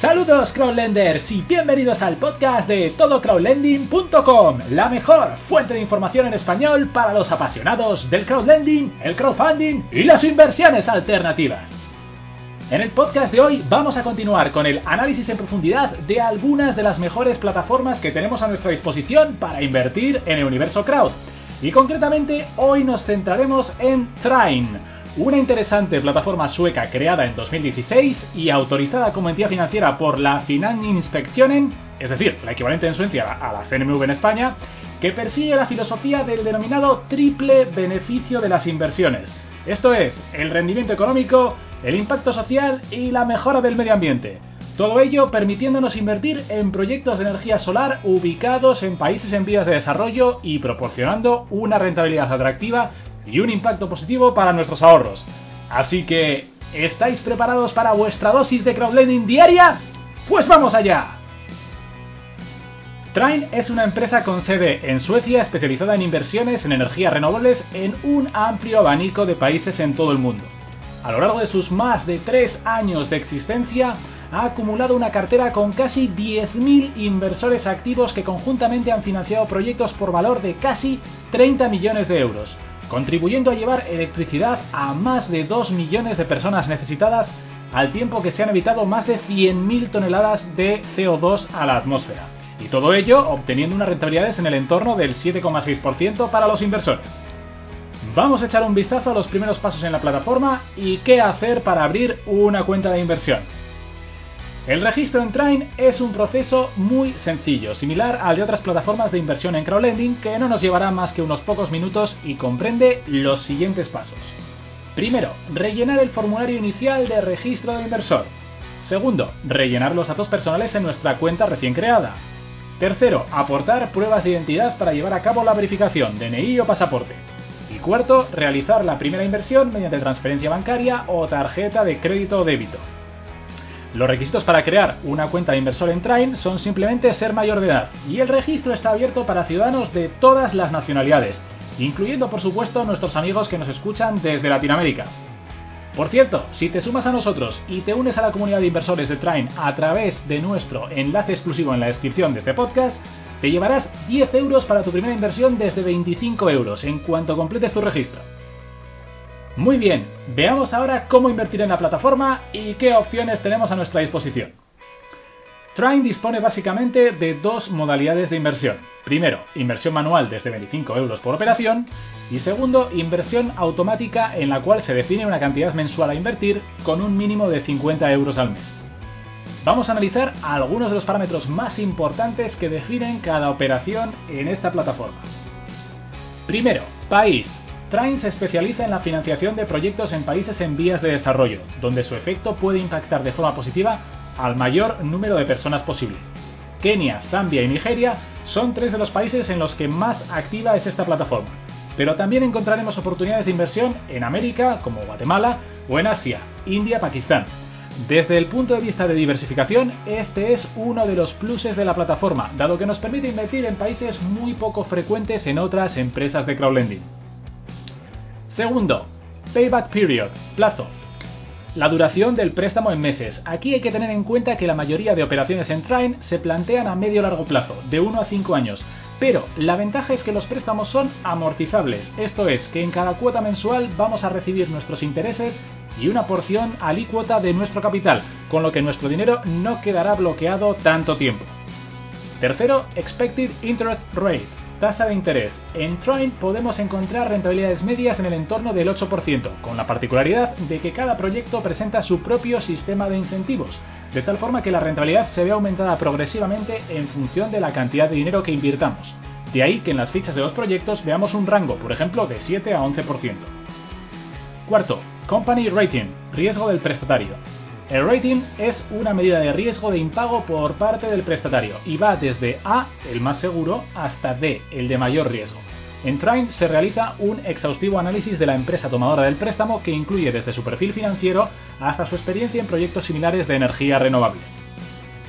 Saludos crowdlenders y bienvenidos al podcast de todocrowdlending.com, la mejor fuente de información en español para los apasionados del crowdlending, el crowdfunding y las inversiones alternativas. En el podcast de hoy vamos a continuar con el análisis en profundidad de algunas de las mejores plataformas que tenemos a nuestra disposición para invertir en el universo crowd. Y concretamente hoy nos centraremos en Trine una interesante plataforma sueca creada en 2016 y autorizada como entidad financiera por la Finansinspektionen, es decir, la equivalente en Suecia a la CNMV en España, que persigue la filosofía del denominado triple beneficio de las inversiones. Esto es, el rendimiento económico, el impacto social y la mejora del medio ambiente. Todo ello permitiéndonos invertir en proyectos de energía solar ubicados en países en vías de desarrollo y proporcionando una rentabilidad atractiva y un impacto positivo para nuestros ahorros. Así que, ¿estáis preparados para vuestra dosis de crowdlending diaria? Pues vamos allá. Train es una empresa con sede en Suecia especializada en inversiones en energías renovables en un amplio abanico de países en todo el mundo. A lo largo de sus más de tres años de existencia, ha acumulado una cartera con casi 10.000 inversores activos que conjuntamente han financiado proyectos por valor de casi 30 millones de euros, contribuyendo a llevar electricidad a más de 2 millones de personas necesitadas al tiempo que se han evitado más de 100.000 toneladas de CO2 a la atmósfera. Y todo ello obteniendo unas rentabilidades en el entorno del 7,6% para los inversores. Vamos a echar un vistazo a los primeros pasos en la plataforma y qué hacer para abrir una cuenta de inversión. El registro en Train es un proceso muy sencillo, similar al de otras plataformas de inversión en crowdlending que no nos llevará más que unos pocos minutos y comprende los siguientes pasos. Primero, rellenar el formulario inicial de registro de inversor. Segundo, rellenar los datos personales en nuestra cuenta recién creada. Tercero, aportar pruebas de identidad para llevar a cabo la verificación, DNI o pasaporte. Y cuarto, realizar la primera inversión mediante transferencia bancaria o tarjeta de crédito o débito. Los requisitos para crear una cuenta de inversor en Train son simplemente ser mayor de edad y el registro está abierto para ciudadanos de todas las nacionalidades, incluyendo por supuesto nuestros amigos que nos escuchan desde Latinoamérica. Por cierto, si te sumas a nosotros y te unes a la comunidad de inversores de Train a través de nuestro enlace exclusivo en la descripción de este podcast, te llevarás 10 euros para tu primera inversión desde 25 euros en cuanto completes tu registro. Muy bien, veamos ahora cómo invertir en la plataforma y qué opciones tenemos a nuestra disposición. Trine dispone básicamente de dos modalidades de inversión. Primero, inversión manual desde 25 euros por operación y segundo, inversión automática en la cual se define una cantidad mensual a invertir con un mínimo de 50 euros al mes. Vamos a analizar algunos de los parámetros más importantes que definen cada operación en esta plataforma. Primero, país. Train se especializa en la financiación de proyectos en países en vías de desarrollo, donde su efecto puede impactar de forma positiva al mayor número de personas posible. Kenia, Zambia y Nigeria son tres de los países en los que más activa es esta plataforma, pero también encontraremos oportunidades de inversión en América, como Guatemala, o en Asia, India, Pakistán. Desde el punto de vista de diversificación, este es uno de los pluses de la plataforma, dado que nos permite invertir en países muy poco frecuentes en otras empresas de crowdlending. Segundo, payback period, plazo. La duración del préstamo en meses. Aquí hay que tener en cuenta que la mayoría de operaciones en Trine se plantean a medio largo plazo, de 1 a 5 años. Pero la ventaja es que los préstamos son amortizables, esto es, que en cada cuota mensual vamos a recibir nuestros intereses y una porción alícuota de nuestro capital, con lo que nuestro dinero no quedará bloqueado tanto tiempo. Tercero, expected interest rate tasa de interés. En Trine podemos encontrar rentabilidades medias en el entorno del 8%, con la particularidad de que cada proyecto presenta su propio sistema de incentivos, de tal forma que la rentabilidad se ve aumentada progresivamente en función de la cantidad de dinero que invirtamos. De ahí que en las fichas de los proyectos veamos un rango, por ejemplo, de 7 a 11%. Cuarto, Company Rating, riesgo del prestatario. El rating es una medida de riesgo de impago por parte del prestatario y va desde A, el más seguro, hasta D, el de mayor riesgo. En Trine se realiza un exhaustivo análisis de la empresa tomadora del préstamo que incluye desde su perfil financiero hasta su experiencia en proyectos similares de energía renovable.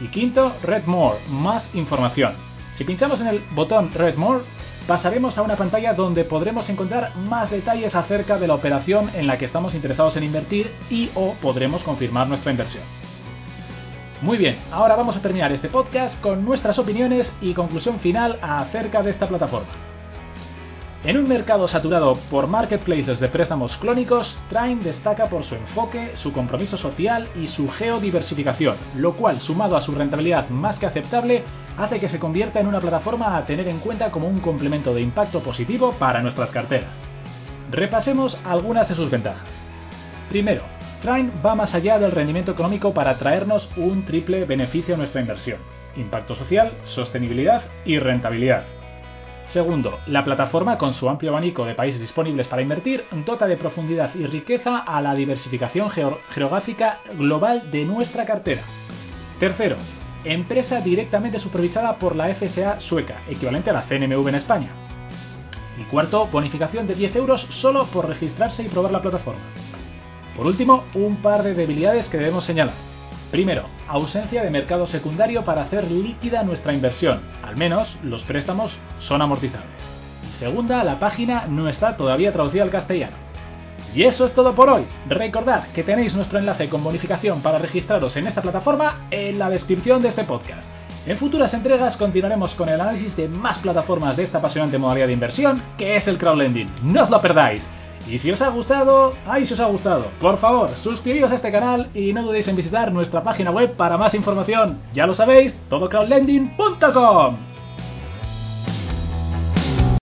Y quinto, Red More, más información. Si pinchamos en el botón Red More, pasaremos a una pantalla donde podremos encontrar más detalles acerca de la operación en la que estamos interesados en invertir y o podremos confirmar nuestra inversión. Muy bien, ahora vamos a terminar este podcast con nuestras opiniones y conclusión final acerca de esta plataforma. En un mercado saturado por marketplaces de préstamos clónicos, Trine destaca por su enfoque, su compromiso social y su geodiversificación, lo cual, sumado a su rentabilidad más que aceptable, hace que se convierta en una plataforma a tener en cuenta como un complemento de impacto positivo para nuestras carteras. Repasemos algunas de sus ventajas. Primero, Trine va más allá del rendimiento económico para traernos un triple beneficio a nuestra inversión. Impacto social, sostenibilidad y rentabilidad. Segundo, la plataforma, con su amplio abanico de países disponibles para invertir, dota de profundidad y riqueza a la diversificación geográfica global de nuestra cartera. Tercero, empresa directamente supervisada por la FSA sueca, equivalente a la CNMV en España. Y cuarto, bonificación de 10 euros solo por registrarse y probar la plataforma. Por último, un par de debilidades que debemos señalar. Primero, ausencia de mercado secundario para hacer líquida nuestra inversión, al menos los préstamos son amortizables. Segunda, la página no está todavía traducida al castellano. Y eso es todo por hoy. Recordad que tenéis nuestro enlace con bonificación para registraros en esta plataforma en la descripción de este podcast. En futuras entregas continuaremos con el análisis de más plataformas de esta apasionante modalidad de inversión que es el crowdlending. No os lo perdáis. Y si os ha gustado, ay si os ha gustado, por favor, suscribíos a este canal y no dudéis en visitar nuestra página web para más información. Ya lo sabéis, todocrowdlending.com.